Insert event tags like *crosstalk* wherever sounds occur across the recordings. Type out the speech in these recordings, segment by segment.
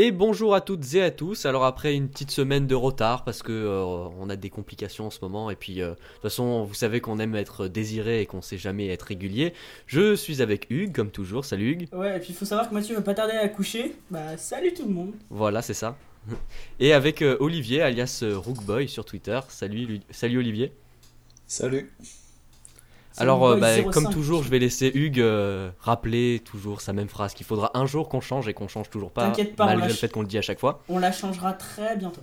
Et bonjour à toutes et à tous. Alors après une petite semaine de retard parce que euh, on a des complications en ce moment et puis euh, de toute façon vous savez qu'on aime être désiré et qu'on sait jamais être régulier. Je suis avec Hugues comme toujours. Salut Hugues. Ouais et puis il faut savoir que Mathieu va pas tarder à coucher. Bah salut tout le monde. Voilà c'est ça. *laughs* Et avec euh, Olivier alias Rookboy sur Twitter. Salut salut Olivier. Salut. Alors, euh, bah, comme toujours, je vais laisser Hugues euh, rappeler toujours sa même phrase qu'il faudra un jour qu'on change et qu'on change toujours pas, pas malgré le fait qu'on le dit à chaque fois. On la changera très bientôt.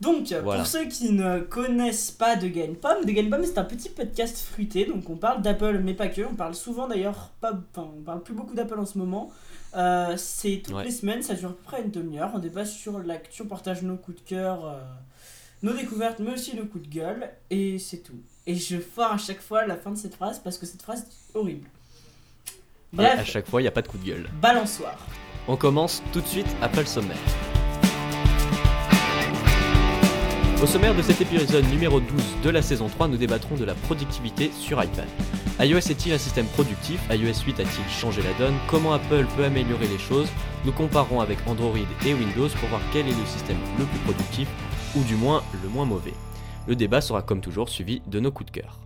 Donc, pour ceux qui ne connaissent pas de Game-Pomme, de Game-Pomme c'est un petit podcast fruité, donc on parle d'Apple, mais pas que, on parle souvent d'ailleurs, pas, enfin, on parle plus beaucoup d'Apple en ce moment. Euh, c'est toutes les semaines, ça dure à peu près une demi-heure, on débat sur l'actu, on partage nos coups de cœur, nos découvertes, mais aussi nos coups de gueule, et c'est tout. Et je foire à chaque fois la fin de cette phrase parce que cette phrase est horrible. Bref, à chaque fois, il n'y a pas de coup de gueule. Balançoire. On commence tout de suite après le sommaire. Au sommaire de cet épisode numéro 12 de la saison 3, nous débattrons de la productivité sur iPad. iOS est-il un système productif? iOS 8 a-t-il changé la donne? Comment Apple peut améliorer les choses? Nous comparons avec Android et Windows pour voir quel est le système le plus productif, ou du moins le moins mauvais. Le débat sera comme toujours suivi de nos coups de cœur.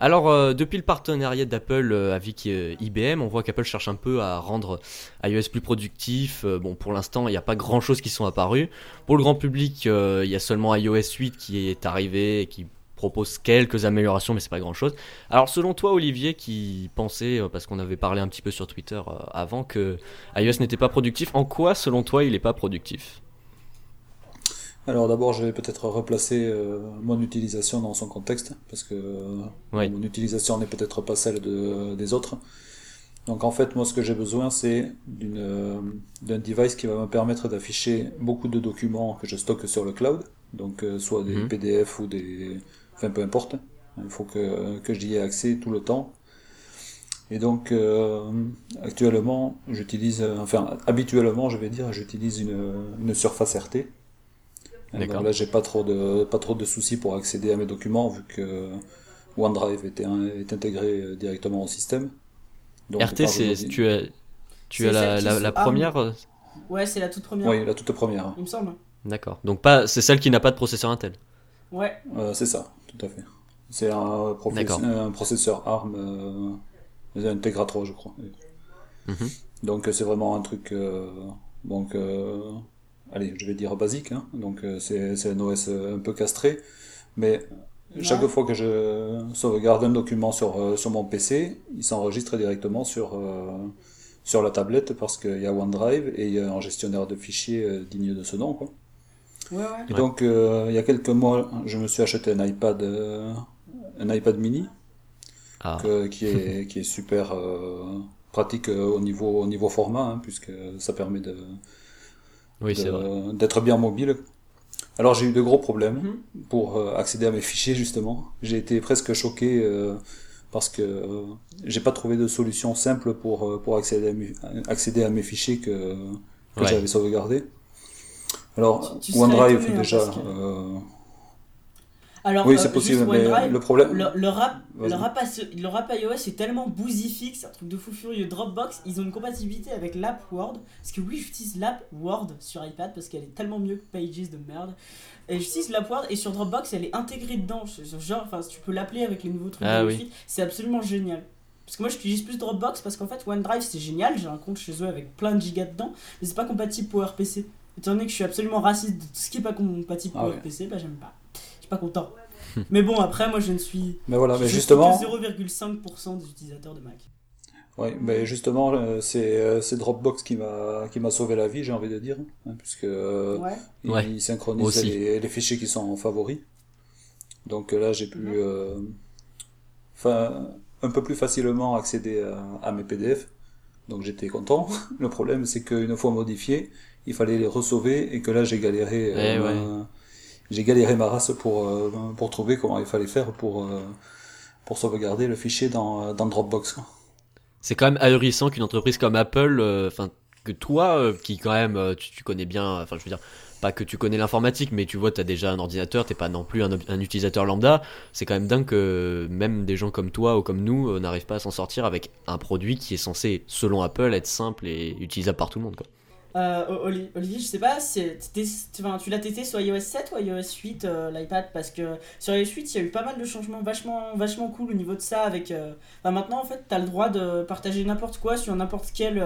Alors, euh, depuis le partenariat d'Apple euh, avec euh, IBM, on voit qu'Apple cherche un peu à rendre iOS plus productif. bon, pour l'instant, il n'y a pas grand chose qui sont apparus. Pour le grand public, il y a seulement iOS 8 qui est arrivé et qui propose quelques améliorations, mais c'est pas grand chose. Alors, selon toi, Olivier, qui pensait, parce qu'on avait parlé un petit peu sur Twitter avant, que iOS n'était pas productif, en quoi, selon toi, il n'est pas productif? Alors d'abord, je vais peut-être replacer euh, mon utilisation dans son contexte, parce que euh, mon utilisation n'est peut-être pas celle de, des autres. Donc en fait, moi, ce que j'ai besoin, c'est euh, d'un device qui va me permettre d'afficher beaucoup de documents que je stocke sur le cloud, donc soit des mhm. PDF ou des... Enfin, peu importe. Il faut que, que j'y ai accès tout le temps. Et donc, actuellement, j'utilise, enfin, habituellement, je vais dire, j'utilise une, une Surface RT donc là, j'ai pas trop de pas trop de soucis pour accéder à mes documents vu que OneDrive était est intégré euh, directement au système. RT, c'est tu as tu as la, la, première. Euh ouais, c'est la toute première. Oui, la toute première. Il me semble. D'accord. Donc pas, c'est celle qui n'a pas de processeur Intel. Ouais. Euh, c'est ça, tout à fait. C'est un, un, processeur ARM euh, Integra 3, je crois. Mhm. Donc c'est vraiment un truc. donc allez, je vais dire basique, hein. donc euh, c'est un OS euh, un peu castré, mais chaque fois que je sauvegarde un document sur, euh, sur mon PC, il s'enregistre directement sur, sur la tablette parce qu'il y a OneDrive et il y a un gestionnaire de fichiers digne de ce nom. Quoi. Ouais, ouais. Et donc, il y a quelques mois, je me suis acheté un iPad, un iPad mini, ah. qui, est, *laughs* qui est super pratique au niveau, au niveau format, hein, puisque ça permet de, oui, d'être bien mobile. Alors j'ai eu de gros problèmes mhm. pour euh, accéder à mes fichiers justement. J'ai été presque choqué euh, parce que euh, j'ai pas trouvé de solution simple pour pour accéder à mes, accéder à mes fichiers que, que j'avais sauvegardés. Alors OneDrive déjà. Alors, oui, c'est possible, mais le problème. Le, rap, le, rap, le rap iOS est tellement c'est un truc de fou furieux. Dropbox, ils ont une compatibilité avec l'app Word. Parce que oui, j'utilise l'app Word sur iPad parce qu'elle est tellement mieux que Pages de merde. Et j'utilise l'app Word et sur Dropbox, elle est intégrée dedans. Genre, enfin, tu peux l'appeler avec les nouveaux trucs ah, oui. C'est absolument génial. Parce que moi j'utilise plus Dropbox parce qu'en fait OneDrive c'est génial, j'ai un compte chez eux avec plein de gigas dedans, mais c'est pas compatible PowerPC. Étant donné que je suis absolument raciste de tout ce qui est pas compatible ah PowerPC, bah j'aime pas pas content. mais bon, après, moi, je ne suis. Mais voilà, mais justement. 0,5% des utilisateurs de Mac. Oui, mais justement, euh, euh, c'est Dropbox qui m'a qui m'a sauvé la vie, j'ai envie de dire, hein, puisque euh, il, synchronise les, les, fichiers qui sont en favoris. Donc là, j'ai pu, enfin, un peu plus facilement accéder à, mes PDF. Donc j'étais content. *laughs* Le problème, c'est qu'une fois modifié, il fallait les resauver et que là, j'ai galéré. Eh j'ai galéré ma race pour, euh, pour trouver comment il fallait faire pour, euh, pour sauvegarder le fichier dans, dans Dropbox. C'est quand même ahurissant qu'une entreprise comme Apple, euh, enfin que toi, qui quand même, tu, connais bien, enfin je veux dire, pas que tu connais l'informatique, mais tu vois, tu as déjà un ordinateur, t'es pas non plus un, utilisateur lambda. C'est quand même dingue que même des gens comme toi ou comme nous euh, n'arrivent pas à s'en sortir avec un produit qui est censé, selon Apple, être simple et utilisable par tout le monde. Euh, Olivier, je sais pas, tu l'as testé sur iOS 7 ou iOS 8 euh, l'iPad? Parce que sur iOS 8, il y a eu pas mal de changements vachement, vachement cool au niveau de ça. Avec, maintenant, en fait, tu as le droit de partager n'importe quoi sur n'importe quel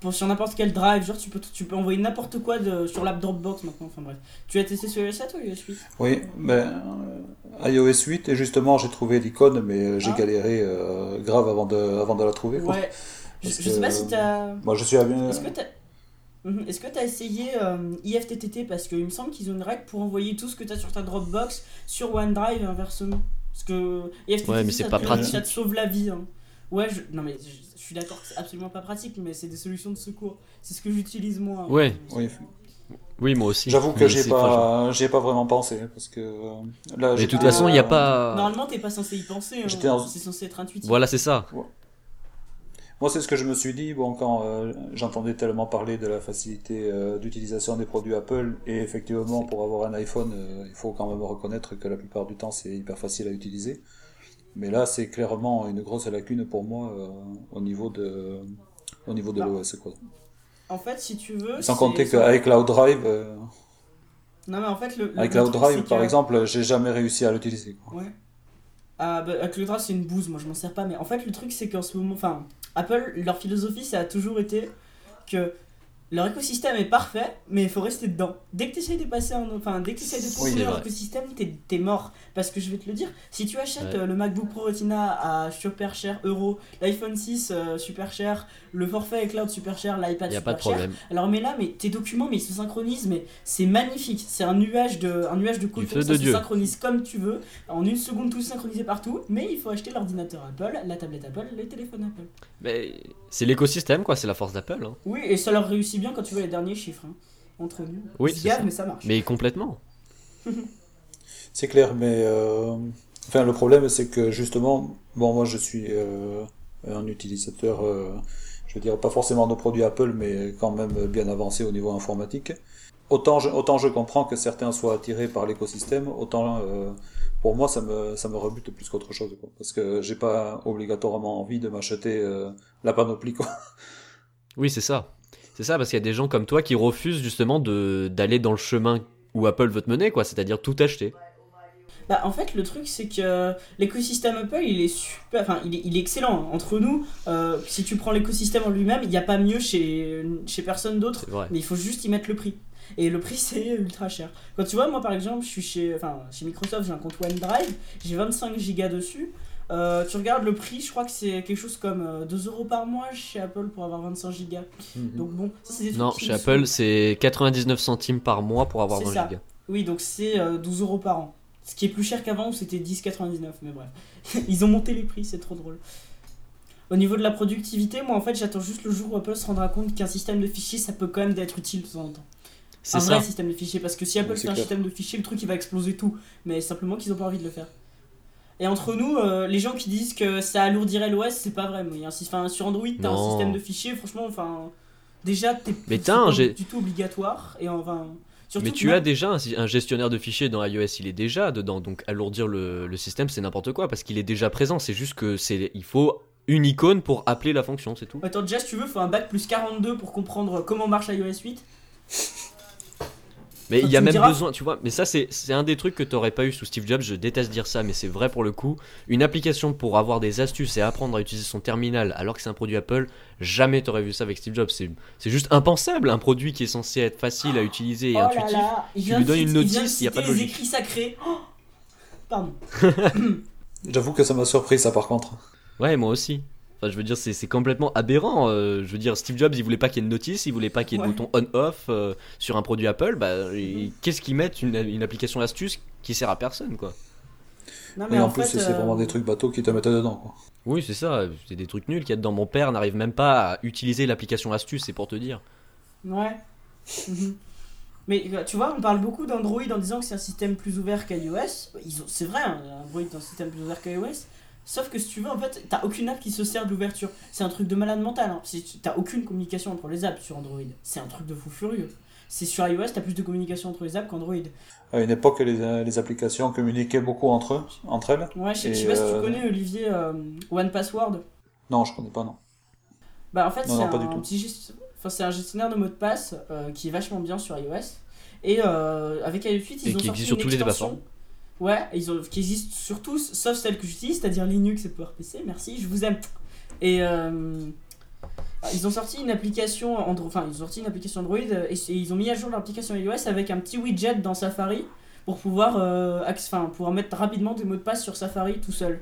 pour, sur n'importe quel drive, genre tu peux, tu peux envoyer n'importe quoi de, sur l'app Dropbox maintenant, enfin bref. Tu as testé sur iOS 7 ou iOS 8 Oui, ben, euh, iOS 8 et justement j'ai trouvé l'icône mais euh, j'ai ah. galéré euh, grave avant de, avant de la trouver. Quoi. Ouais, je, sais pas si t'as... Moi je suis à bien... Est-ce que t'as... Mhm. Est-ce que tu as essayé IFTTT Parce qu'il me semble qu'ils ont une règle pour envoyer tout ce que tu as sur ta Dropbox sur OneDrive et inversement. Parce que IFTTT, ouais, mais c'est pas pratique. ça te sauve la vie. Hein. Ouais, je... non mais suis d'accord que c'est absolument pas pratique, mais c'est des solutions de secours. C'est ce que j'utilise moi. Ouais. Oui. moi aussi. J'avoue que j'ai pas, j'ai pas vraiment pensé parce que là. Mais de toute façon, il n'y a pas. Normalement, t'es pas censé y penser. Hein. C'est censé être intuitif. Voilà, c'est ça. Moi, c'est ce que je me suis dit. Bon, quand euh, j'entendais tellement parler de la facilité euh, d'utilisation des produits Apple, et effectivement, pour avoir un iPhone, euh, il faut quand même reconnaître que la plupart du temps, c'est hyper facile à utiliser. Mais là, c'est clairement une grosse lacune pour moi au niveau de, au niveau de bah, l'OS. Quoi. En fait, si tu veux. Sans compter qu'avec Cloud Drive. Non, mais en fait, le. avec Cloud Drive, par exemple, j'ai jamais réussi à l'utiliser. Ouais. Ah, bah, Drive, c'est une bouse, moi je m'en sers pas. Mais en fait, le truc, c'est qu'en ce moment. Enfin, Apple, leur philosophie, ça a toujours été que leur écosystème est parfait, mais il faut rester dedans. Dès que tu essaies de passer un, enfin, dès que tu de trouver leur écosystème, t'es es mort. Parce que je vais te le dire, si tu achètes euh, le MacBook Pro Retina à super cher euro, l'iPhone 6 euh, super cher, le forfait cloud super cher, l'iPad super pas de cher. Alors mais là, mais tes documents, mais ils se synchronisent, mais c'est magnifique. C'est un nuage de, un nuage de coton, ça se synchronise comme tu veux. En une seconde, tout synchronisé partout. Mais il faut acheter l'ordinateur Apple, la tablette Apple, le téléphone Apple. Mais c'est l'écosystème, quoi. C'est la force d'Apple. Hein. Oui, et ça leur réussit bien quand tu vois les derniers chiffres. Hein, entre nous. Oui, c'est mais ça marche. Mais complètement. *laughs* c'est clair, mais euh, enfin le problème c'est que justement, bon moi je suis euh, un utilisateur, euh, je veux dire pas forcément de produits Apple, mais quand même bien avancé au niveau informatique. Autant je, autant je comprends que certains soient attirés par l'écosystème, autant pour moi ça me ça me rebute plus qu'autre chose, parce que j'ai pas obligatoirement envie de m'acheter la panoplie quoi. Oui c'est ça. C'est ça, parce qu'il y a des gens comme toi qui refusent justement d'aller dans le chemin où Apple veut te mener, quoi, c'est-à-dire tout acheter. Bah, en fait, le truc, c'est que l'écosystème Apple, il est super, enfin, il est, il est excellent. Entre nous, euh, si tu prends l'écosystème en lui-même, il n'y a pas mieux chez, chez personne d'autre, mais il faut juste y mettre le prix. Et le prix, *laughs* c'est ultra cher. Quand tu vois, moi par exemple, je suis chez, enfin, chez Microsoft, j'ai un compte OneDrive, j'ai 25 Go dessus. Euh, tu regardes le prix, je crois que c'est quelque chose comme 2 euh, euros par mois chez Apple pour avoir 25 gigas. Mhm. Donc bon, ça c'est des Non, chez Apple c'est 99 centimes par mois pour avoir 20 gigas. Oui, donc c'est 12 euh, euros par an. Ce qui est plus cher qu'avant où c'était 10,99, mais bref. *laughs* Ils ont monté les prix, c'est trop drôle. Au niveau de la productivité, moi en fait j'attends juste le jour où Apple se rendra compte qu'un système de fichiers ça peut quand même être utile de temps en temps. Un vrai système de fichiers, parce que si Apple fait un système de fichiers, le truc il va exploser tout. Mais simplement qu'ils ont pas envie de le faire. Et entre nous, euh, les gens qui disent que ça alourdirait l'OS, c'est pas vrai. Mais enfin, sur Android, t'as un système de fichiers, franchement, enfin, déjà, t'es pas du tout obligatoire. Et enfin, mais tu as déjà un, gestionnaire de fichiers dans iOS, il est déjà dedans. Donc alourdir le, système, c'est n'importe quoi parce qu'il est déjà présent. C'est juste que c'est, il faut une icône pour appeler la fonction, c'est tout. Attends, déjà, si tu veux, faut un bac plus 42 pour comprendre comment marche iOS 8. Mais il y a même besoin, tu vois, mais ça c'est un des trucs que tu n'aurais pas eu sous Steve Jobs, je déteste dire ça, mais c'est vrai pour le coup. Une application pour avoir des astuces et apprendre à utiliser son terminal alors que c'est un produit Apple, jamais tu aurais vu ça avec Steve Jobs. C'est juste impensable, un produit qui est censé être facile à utiliser et oh intuitif. tu lui donnes une notice, il n'y a pas de logique. écrits sacrés. Oh Pardon. *laughs* *laughs* J'avoue que ça m'a surpris ça par contre. Ouais, moi aussi. Enfin, je veux dire, c'est complètement aberrant. Euh, je veux dire, Steve Jobs, il voulait pas qu'il y ait une notice, il voulait pas qu'il y ait de bouton on-off euh, sur un produit Apple. Bah, qu'est-ce qu'ils mettent une, une, application astuce qui sert à personne, quoi? Non, mais en, plus, c'est euh, vraiment des trucs bateaux qui te mettent dedans, quoi. Oui, c'est ça. C'est des trucs nuls qu'il y a dedans. Mon père n'arrive même pas à utiliser l'application astuce, c'est pour te dire. Ouais. *laughs* Mais tu vois, on parle beaucoup d'Android en disant que c'est un système plus ouvert qu'iOS. C'est vrai, hein, Android est un système plus ouvert qu'iOS. Sauf que si tu veux, en fait, t'as aucune app qui se sert de l'ouverture. C'est un truc de malade mental. Hein. T'as aucune communication entre les apps sur Android. C'est un truc de fou furieux. C'est sur iOS, t'as plus de communication entre les apps qu'Android. À une époque, les, les, applications communiquaient beaucoup entre, eux, entre elles. Ouais, je sais, pas si tu euh, connais, Olivier, euh, One Password. Non, je connais pas, non. Bah, en fait, c'est un, petit enfin, c'est un gestionnaire de mots de passe euh, qui est vachement bien sur iOS. Et avec iOS 8, ils ont sorti une sur extension. Ouais, ils ont, qui existe sur tous, sauf celle que j'utilise, c'est-à-dire Linux et PowerPC. Merci, je vous aime. Et euh, ils ont sorti une application Android, enfin ils ont sorti une application Android et, ils ont mis à jour l'application iOS avec un petit widget dans Safari pour pouvoir, euh, pouvoir mettre rapidement des mots de passe sur Safari tout seul.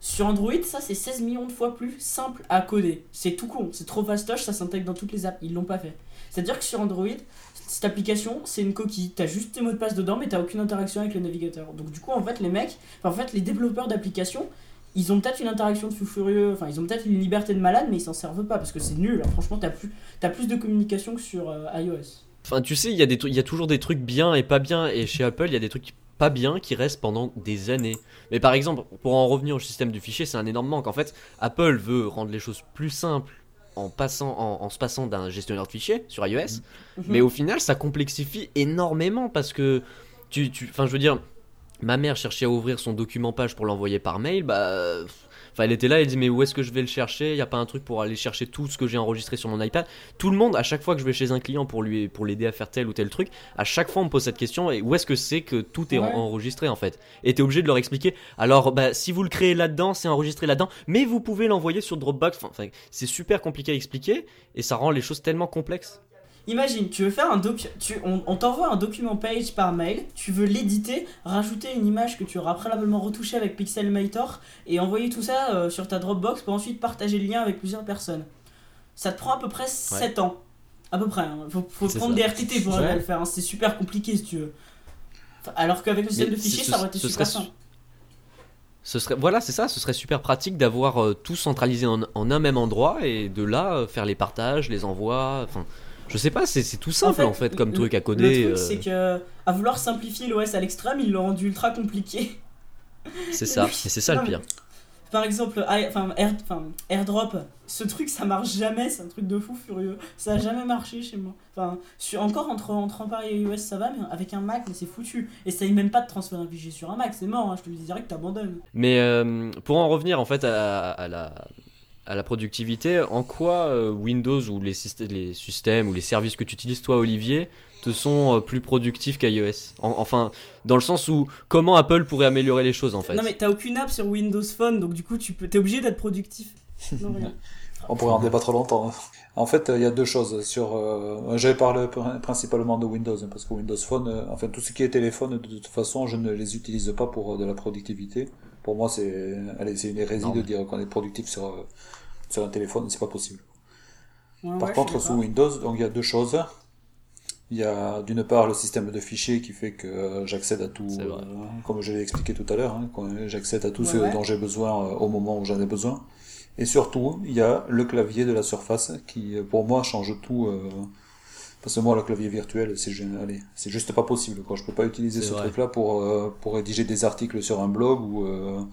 Sur Android, ça c'est 16 millions de fois plus simple à coder. C'est tout con, c'est trop fastoche, ça s'intègre dans toutes les apps, ils l'ont pas fait. C'est-à-dire que sur Android, cette application, c'est une coquille. T'as juste tes mots de passe dedans, mais t'as aucune interaction avec le navigateur. Donc du coup, en fait, les mecs, en fait, les développeurs d'applications, ils ont peut-être une interaction de fou furieux, enfin, ils ont peut-être une liberté de malade, mais ils s'en servent pas parce que c'est nul. Franchement, t'as plus, de communication que sur euh, iOS. Enfin, tu sais, il y, y a toujours des trucs bien et pas bien, et chez Apple, il y a des trucs pas bien qui restent pendant des années. Mais par exemple, pour en revenir au système du fichier, c'est un énorme manque. En fait, Apple veut rendre les choses plus simples en, passant, en, se passant d'un gestionnaire de fichiers sur iOS. Mhm. Mais au final, ça complexifie énormément parce que tu, tu, enfin, je veux dire, ma mère cherchait à ouvrir son document page pour l'envoyer par mail, bah Enfin, elle était là, elle dit mais où est-ce que je vais le chercher? Il n'y a pas un truc pour aller chercher tout ce que j'ai enregistré sur mon iPad? Tout le monde, à chaque fois que je vais chez un client pour lui pour l'aider à faire tel ou tel truc, à chaque fois on me pose cette question et où est-ce que c'est que tout est enregistré en fait? Et t'es obligé de leur expliquer. Alors bah si vous le créez là-dedans, c'est enregistré là-dedans, mais vous pouvez l'envoyer sur Dropbox. Enfin, c'est super compliqué à expliquer et ça rend les choses tellement complexes. Imagine, tu veux faire un doc, tu, on, t'envoie un document page par mail, tu veux l'éditer, rajouter une image que tu auras préalablement retouchée avec Pixelmator et envoyer tout ça euh, sur ta Dropbox pour ensuite partager le lien avec plusieurs personnes. Ça te prend à peu près 7 ans. À peu près. Hein. Faut, prendre des RTT pour le faire. Hein. C'est super compliqué si tu veux. Alors qu'avec le système de fichiers, ça aurait été super simple. Ce serait, voilà, c'est ça, ce serait super pratique d'avoir euh, tout centralisé en, un même endroit et de là euh, faire les partages, les envois. Enfin, je sais pas, c'est tout simple en fait, comme truc à coder. Le truc, c'est que à vouloir simplifier l'OS à l'extrême, ils l'ont rendu ultra compliqué. C'est ça, *laughs* et c'est ça le pire. Par exemple, enfin, Air, AirDrop, ce truc ça marche jamais, c'est un truc de fou furieux. Ça a jamais marché chez moi. Enfin, encore entre, entre et iOS ça va, mais avec un Mac, c'est foutu. Ça même pas de transférer un fichier sur un Mac, c'est mort, hein, je te le dis direct, t'abandonnes. Mais euh, pour en revenir en fait à la à la productivité, en quoi euh, Windows ou les, les, systèmes ou les services que tu utilises toi Olivier te sont euh, plus productifs qu'iOS Enfin, dans le sens où comment Apple pourrait améliorer les choses en fait? Non mais t'as aucune app sur Windows Phone donc du coup tu peux, t'es obligé d'être productif. *laughs* On pourrait en débattre longtemps. Hein. En fait, il y a deux choses. Sur, euh, j'avais parlé principalement de Windows, hein, parce que Windows Phone, enfin tout ce qui est téléphone, de toute façon, je ne les utilise pas pour de la productivité. Pour moi, c'est, c'est une hérésie de dire qu'on est productif sur, sur un téléphone, c'est pas possible. Par contre, sous Windows, donc il y a deux choses. Il y a d'une part le système de fichiers qui fait que j'accède à tout, euh, comme je l'ai expliqué tout à l'heure, hein, j'accède à tout ce dont j'ai besoin euh, au moment où j'en ai besoin. Et surtout, il y a le clavier de la surface qui, pour moi, change tout. Euh, parce que moi, le clavier virtuel, c'est c'est juste pas possible. Quoi. Je peux pas utiliser ce truc-là pour, pour rédiger des articles sur un blog ou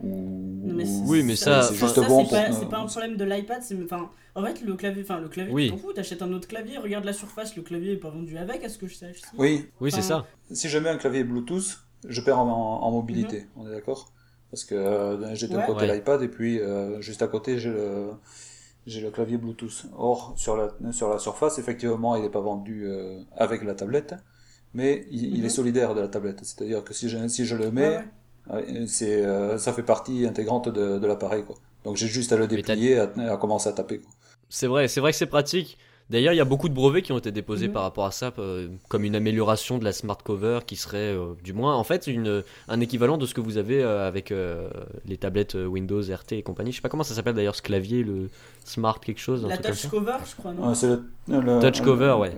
oui, mais ça, c'est juste bon. C'est pas, un problème de l'iPad. Enfin, en fait, le clavier, enfin le clavier, oui. tu t'en fous. T'achètes un autre clavier, regarde la surface, le clavier est pas vendu avec, à ce que je sache. Oui, oui, c'est ça. Si je mets un clavier Bluetooth, je perds en, mobilité. Mhm. On est d'accord? Parce que euh, j'ai d'un côté l'iPad et puis euh, juste à côté j'ai le j'ai le clavier Bluetooth. Or sur la sur la surface, effectivement, il n'est pas vendu euh, avec la tablette, mais il, est mhm. solidaire de la tablette. C'est-à-dire que si je si je le mets c'est, euh, ça fait partie intégrante de, de l'appareil, quoi. Donc j'ai juste à le déplier, à, à, commencer à taper. C'est vrai, c'est vrai que c'est pratique. D'ailleurs, il y a beaucoup de brevets qui ont été déposés mhm. par rapport à ça, euh, comme une amélioration de la smart cover qui serait, euh, du moins, en fait, une, un équivalent de ce que vous avez avec les tablettes Windows, RT et compagnie. Je sais pas comment ça s'appelle d'ailleurs ce clavier, le smart quelque chose. La touch cover, je crois, non c'est le, touch cover, ouais.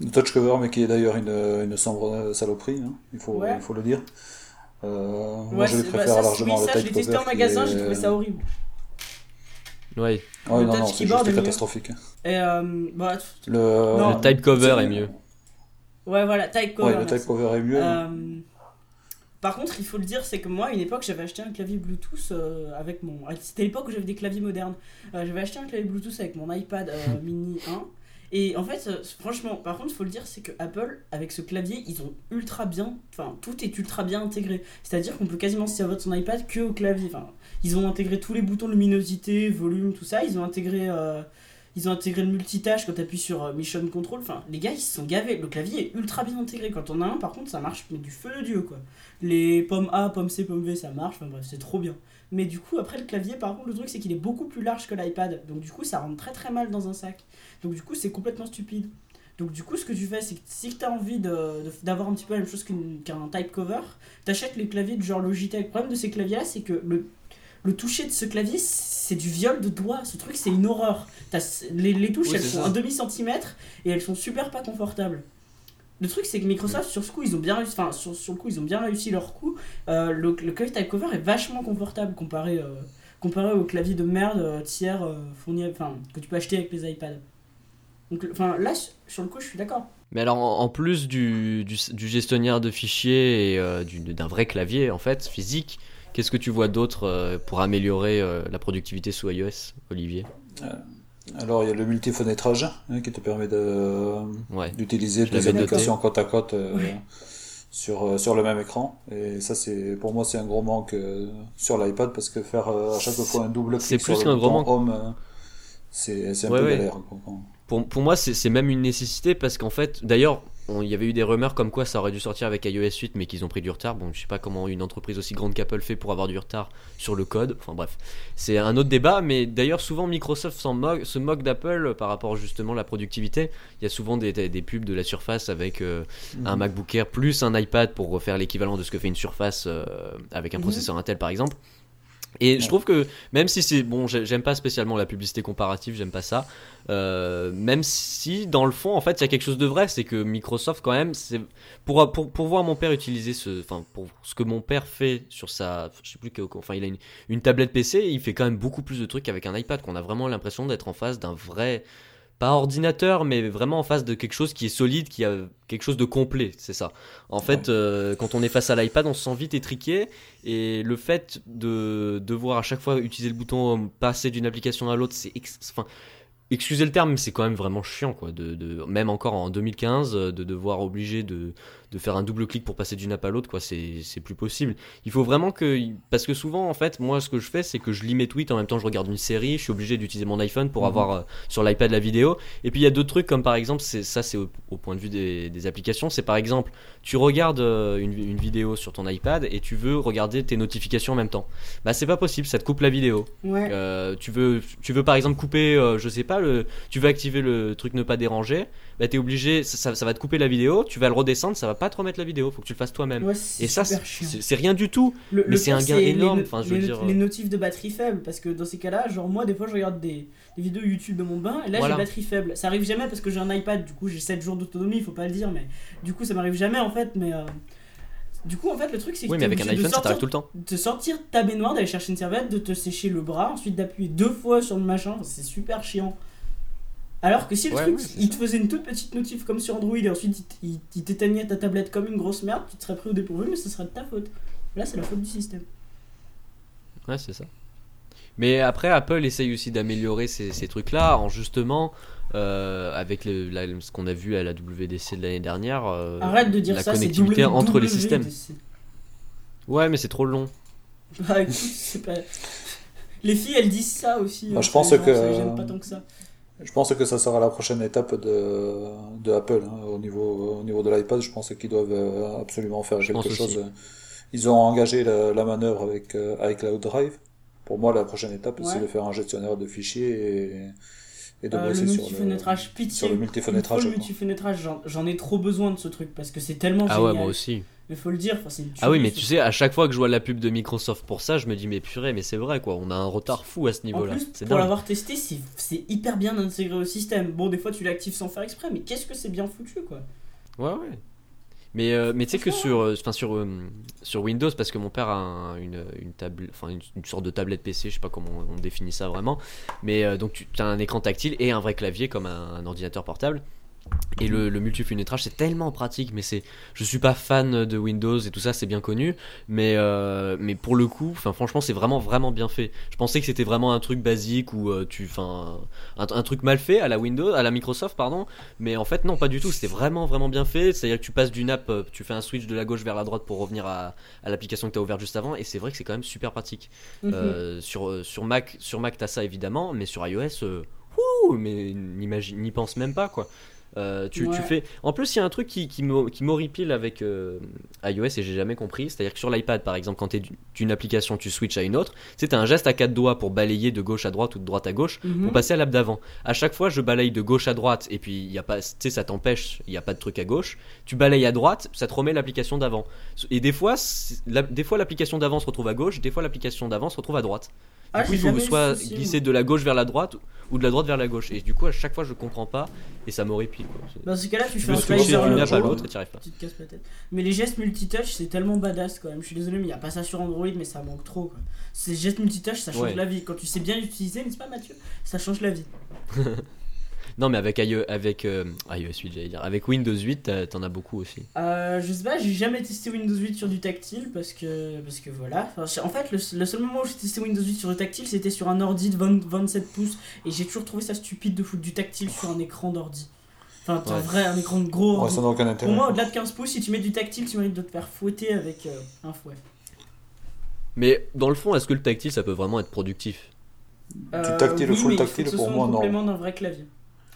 Le touch cover, mais qui est d'ailleurs une, une sombre saloperie, hein, il, faut, il faut le dire. Euh, moi, je préfère bah, largement oui, ça, le Je l'ai testé en magasin, j'ai trouvé ça horrible. Oui. Ouais, non, non, c'est juste catastrophique. Et euh, bah, le... le type cover est mieux. Ouais, voilà, type cover. Ouais, le type cover est mieux. Euh, Par contre, il faut le dire, c'est que moi, à une époque, j'avais acheté un clavier Bluetooth euh, avec mon. Ah, c'était l'époque où j'avais des claviers modernes. Euh, j'avais acheté un clavier Bluetooth avec mon iPad *laughs* mini 1. Et en fait, franchement, par contre, il faut le dire, c'est que Apple, avec ce clavier, ils ont ultra bien. Enfin, tout est ultra bien intégré. C'est-à-dire qu'on peut quasiment servir de son iPad que au clavier. Enfin, ils ont intégré tous les boutons luminosité, volume, tout ça. Ils ont intégré ils ont intégré le multitâche quand tu appuies sur euh, Mission Control. Enfin, les gars, ils se sont gavés. Le clavier est ultra bien intégré. Quand on a un, par contre, ça marche, mais du feu de Dieu, quoi. Les pommes A, pommes C, pommes V, ça marche. Enfin bref, c'est trop bien. Mais du coup, après, le clavier, par contre, le truc, c'est qu'il est beaucoup plus large que l'iPad. Donc, du coup, ça rentre très très mal dans un sac. Donc, du coup, c'est complètement stupide. Donc, du coup, ce que tu fais, c'est que si tu as envie d'avoir un petit peu la même chose qu'un type cover, t'achètes les claviers de genre Logitech. Le problème de ces claviers-là, c'est que le le toucher de ce clavier, c'est du viol de doigts. Ce truc, c'est une horreur. les, les, touches, elles font un demi centimètre et elles sont super pas confortables. Le truc, c'est que Microsoft, sur ce coup, ils ont bien réussi, enfin, sur, sur le coup, ils ont bien réussi leur coup. Euh, le, le clavier type cover est vachement confortable comparé, euh, comparé au clavier de merde euh, tiers fourni, enfin, que tu peux acheter avec les iPads. Donc, enfin, là, sur le coup, je suis d'accord. Mais alors, en, plus du, du, du, gestionnaire de fichiers et d'un vrai clavier, en fait, physique, Qu'est-ce que tu vois d'autre euh, pour améliorer euh, la productivité sous iOS, Olivier? Euh, Alors, il y a le multifenêtrage hein, qui te permet d'utiliser des applications côte à côte sur, sur le même écran. Et ça, c'est pour moi, c'est un gros manque sur l'iPad parce que faire à chaque fois un double clic sur le bouton Home, c'est un peu galère. Pour, pour moi, c'est même une nécessité parce qu'en fait, d'ailleurs, il y avait eu des rumeurs comme quoi ça aurait dû sortir avec iOS 8 mais qu'ils ont pris du retard. Bon, je sais pas comment une entreprise aussi grande qu'Apple fait pour avoir du retard sur le code. Enfin bref, c'est un autre débat. Mais d'ailleurs, souvent Microsoft se moque d'Apple par rapport justement à la productivité. Il y a souvent des, pubs de la Surface avec euh, un mhm. MacBook Air plus un iPad pour refaire l'équivalent de ce que fait une Surface euh, avec un mhm. processeur Intel par exemple. Et je trouve que même si c'est bon, j'aime pas spécialement la publicité comparative, j'aime pas ça. Euh, même si dans le fond, en fait, il y a quelque chose de vrai, c'est que Microsoft quand même, c'est pour, pour, pour voir mon père utiliser ce, enfin pour ce que mon père fait sur sa, je sais plus enfin il a une, une tablette PC, il fait quand même beaucoup plus de trucs qu'avec un iPad, qu'on a vraiment l'impression d'être en face d'un vrai pas ordinateur, mais vraiment en face de quelque chose qui est solide, qui a quelque chose de complet, c'est ça. En fait, euh, quand on est face à l'iPad, on se sent vite étriqué, et le fait de devoir à chaque fois utiliser le bouton passer d'une application à l'autre, c'est enfin, excusez le terme, mais c'est quand même vraiment chiant, quoi. De, de, même encore en 2015, de devoir obliger de, de faire un double clic pour passer d'une app à l'autre, quoi. C'est plus possible. Il faut vraiment que. Parce que souvent, en fait, moi, ce que je fais, c'est que je lis mes tweets en même temps, je regarde une série, je suis obligé d'utiliser mon iPhone pour mhm. avoir euh, sur l'iPad la vidéo. Et puis, il y a d'autres trucs, comme par exemple, ça, c'est au, point de vue des, des applications. C'est par exemple, tu regardes euh, une, une, vidéo sur ton iPad et tu veux regarder tes notifications en même temps. Bah, c'est pas possible, ça te coupe la vidéo. Euh, tu, veux, tu veux par exemple couper, je sais pas, tu veux activer le truc ne pas déranger, bah t'es obligé, ça, va te couper la vidéo, tu vas le redescendre, ça va pas te remettre la vidéo, faut que tu le fasses toi-même. et ça, c'est rien du tout, mais c'est un gain énorme. enfin, je les, dire... les notifs de batterie faible, parce que dans ces cas-là, genre moi, des fois, je regarde des, vidéos YouTube de mon bain, et là, j'ai batterie faible. Ça arrive jamais parce que j'ai un iPad, du coup, j'ai 7 jours d'autonomie, il faut pas le dire, mais du coup, ça m'arrive jamais en fait, mais. Euh, du coup, en fait, le truc, c'est que oui, mais avec un iPhone, ça tout le temps. De sortir ta baignoire, d'aller chercher une serviette, de te sécher le bras, ensuite d'appuyer deux fois sur le machin, c'est super chiant. Alors que si le truc, il te faisait une toute petite notif comme sur Android et ensuite il, t'éteignait ta tablette comme une grosse merde, tu te serais pris au dépourvu, mais ce serait de ta faute. Là, c'est la faute du système. Ouais, c'est ça. Mais après, Apple essaye aussi d'améliorer ces, trucs-là en justement, euh, avec le, ce qu'on a vu à la WDC de l'année dernière, euh, Arrête de dire la connectivité entre les systèmes. *laughs* Ouais, mais c'est trop long. Bah écoute, c'est pas. Les filles, elles disent ça aussi. Moi, je pense que. J'aime pas tant que ça. Je pense que ça sera la prochaine étape de, de Apple hein, au, niveau, au niveau de l'iPad. Je pense qu'ils doivent euh, absolument faire quelque chose. Ils ont engagé la, manœuvre avec euh, iCloud Drive. Pour moi, la prochaine étape, c'est de faire un gestionnaire de fichiers et, et de euh, bosser sur, le, sur le multifenêtrage. Le multifenêtrage, j'en ai trop besoin de ce truc parce que c'est tellement ah ouais, moi aussi. Mais faut le dire, Ah oui, mais tu sais, à chaque fois que je vois la pub de Microsoft pour ça, je me dis, mais purée, mais c'est vrai quoi, on a un retard fou à ce niveau-là. Pour l'avoir testé, c'est hyper bien intégré au système. Bon, des fois tu l'actives sans faire exprès, mais qu'est-ce que c'est bien foutu quoi. Ouais, ouais. Mais, euh, mais tu sais que sur, euh, sur, euh, sur Windows, parce que mon père a une, une, table, une, sorte de tablette PC, je sais pas comment on, définit ça vraiment, mais donc tu as un écran tactile et un vrai clavier comme un ordinateur portable. Et le, le c'est tellement pratique, mais c'est, je suis pas fan de Windows et tout ça, c'est bien connu, mais, euh, mais pour le coup, enfin franchement, c'est vraiment vraiment bien fait. Je pensais que c'était vraiment un truc basique ou euh, tu, enfin, un, un, truc mal fait à la Windows, à la Microsoft, pardon, mais en fait non, pas du tout. C'était vraiment vraiment bien fait. C'est-à-dire que tu passes d'une app, euh, tu fais un switch de la gauche vers la droite pour revenir à, à l'application que tu as ouverte juste avant, et c'est vrai que c'est quand même super pratique. Mm -hmm. sur sur Mac, sur Mac, t'as ça évidemment, mais sur iOS, ouh, mais n'y pense même pas quoi. Euh, tu, ouais. tu, fais. En plus, il y a un truc qui, qui m'horripile avec euh, iOS et j'ai jamais compris. C'est-à-dire que sur l'iPad, par exemple, quand tu es d'une application, tu switches à une autre. As un geste à quatre doigts pour balayer de gauche à droite ou de droite à gauche mm -hmm. pour passer à l'app d'avant. À chaque fois, je balaye de gauche à droite et puis y a pas, ça t'empêche. Il n'y a pas de truc à gauche. Tu balayes à droite, ça te remet l'application d'avant. Et des fois, la, des fois l'application d'avant se retrouve à gauche, des fois l'application d'avant se retrouve à droite. Ah, du coup, il faut soit glisser de la gauche vers la droite ou de la droite vers la gauche. Et du coup, à chaque fois, je comprends pas et ça m'horripile. Dans ce cas-là, tu fais un slider à l'autre et tu arrives pas. Tu te casses la tête. Mais les gestes multitouch, c'est tellement badass quand même. Je suis désolé, mais il n'y a pas ça sur Android, mais ça manque trop. Quoi. Ces gestes multitouch, ça change Ouais. la vie. Quand tu sais bien l'utiliser, n'est-ce pas, Mathieu Ça change la vie. *laughs* Non, mais avec iOS, avec euh, iOS 8, j'allais dire. Avec Windows 8, t'as- t'en as beaucoup aussi. Euh, je sais pas, j'ai jamais testé Windows 8 sur du tactile parce que, parce que voilà. Enfin, en fait, le, le seul moment où j'ai testé Windows 8 sur du tactile, c'était sur un ordi de 20 27 pouces et j'ai toujours trouvé ça stupide de foutre du tactile sur un écran d'ordi. Enfin, un Ouais. vrai un écran de gros Ouais, ordi. ça n'a aucun Pour intérêt. moi, au-delà de 15 pouces, si tu mets du tactile, tu mérites de te faire fouetter avec euh, un fouet. Mais dans le fond, est-ce que le tactile, ça peut vraiment être productif? Euh, tactile, oui, full mais il faut tactile, que ce pour soit moi, en non. complément d'un vrai clavier.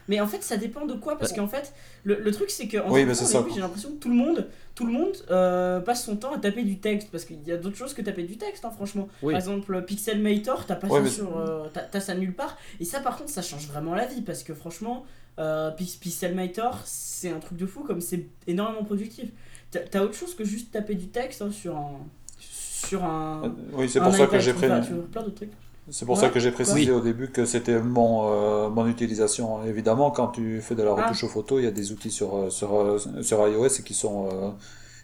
Mais en fait, ça dépend de quoi, parce Bah. qu'en fait, le, le truc c'est que en Oui, quoi. j'ai l'impression que tout le monde, tout le monde euh, passe son temps à taper du texte, parce qu'il y a d'autres choses que taper du texte, hein, franchement. Oui. Par exemple, Pixelmator, t'as pas Ouais, ça mais- sur, euh, t'as- ça nulle part. Et ça, par contre, ça change vraiment la vie, parce que franchement, euh, Pix- Pixelmator, c'est un truc de fou, comme c'est énormément productif. T'as t'as autre chose que juste taper du texte hein, sur un, sur un. Euh, Oui, c'est pour ça que j'ai plein d'autres trucs. C'est pour Ouais. ça que j'ai précisé Oui. au début que c'était mon, euh, mon utilisation. Évidemment, quand tu fais de la Ah. retouche aux photos, il y a des outils sur, euh, sur, euh, sur iOS qui sont, euh,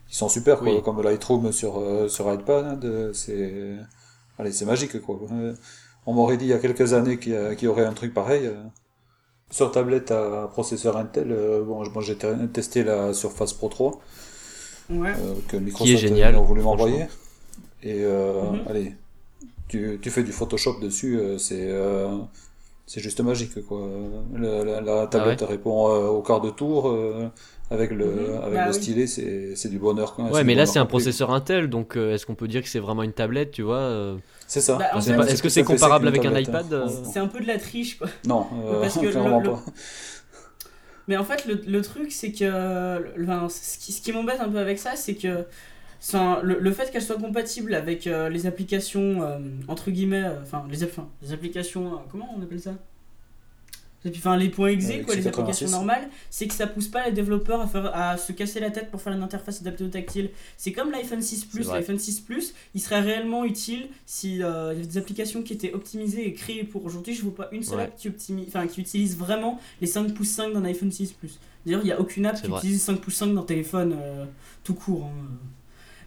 qui sont super, quoi, Oui. comme Lightroom sur, sur iPad. euh, C'est allez, c'est magique. Quoi. On m'aurait dit il y a quelques années qu'il y, aurait un truc pareil. Sur tablette à processeur Intel, bon, moi j'ai te- testé la Surface Pro 3 Ouais. euh, que Microsoft génial, a voulu m'envoyer. Et euh, Mhm. allez, tu, tu fais du Photoshop dessus, euh, c'est euh, c'est juste magique quoi. Le- la, la tablette répond euh, au quart de tour euh, avec le Mhm. avec Bah le oui. stylet, c'est c'est du bonheur. quoi. Ouais, mais là, c'est un processeur Intel, donc euh, est-ce qu'on peut dire que c'est vraiment une tablette, tu vois C'est ça. Bah, Est-ce que c'est comparable avec un iPad hein. euh, C'est un peu de la triche, quoi. Non, euh, Parce que *laughs* le- clairement le- pas. Mais en fait, le, le truc, c'est que. le- enfin, ce qui, ce qui m'embête un peu avec ça, c'est que. Le, le fait qu'elle soit compatible avec euh, les applications, euh, entre guillemets, euh, enfin, les, enfin, les applications. comment on appelle ça? Enfin, les points exe, quoi, les X86. applications normales, c'est que ça pousse pas les développeurs à, faire, à se casser la tête pour faire une interface adaptée au tactile. C'est comme l'iPhone 6 Plus. L'iPhone 6 Plus, il serait réellement utile si euh, il y avait des applications qui étaient optimisées et créées pour aujourd'hui. Je vois pas une seule Ouais. app qui, enfin, qui utilise vraiment les 5 pouces 5 d'un iPhone 6 Plus. D'ailleurs, il n'y a aucune app qui vrai. utilise 5 pouces 5 dans téléphone euh, tout court. hein.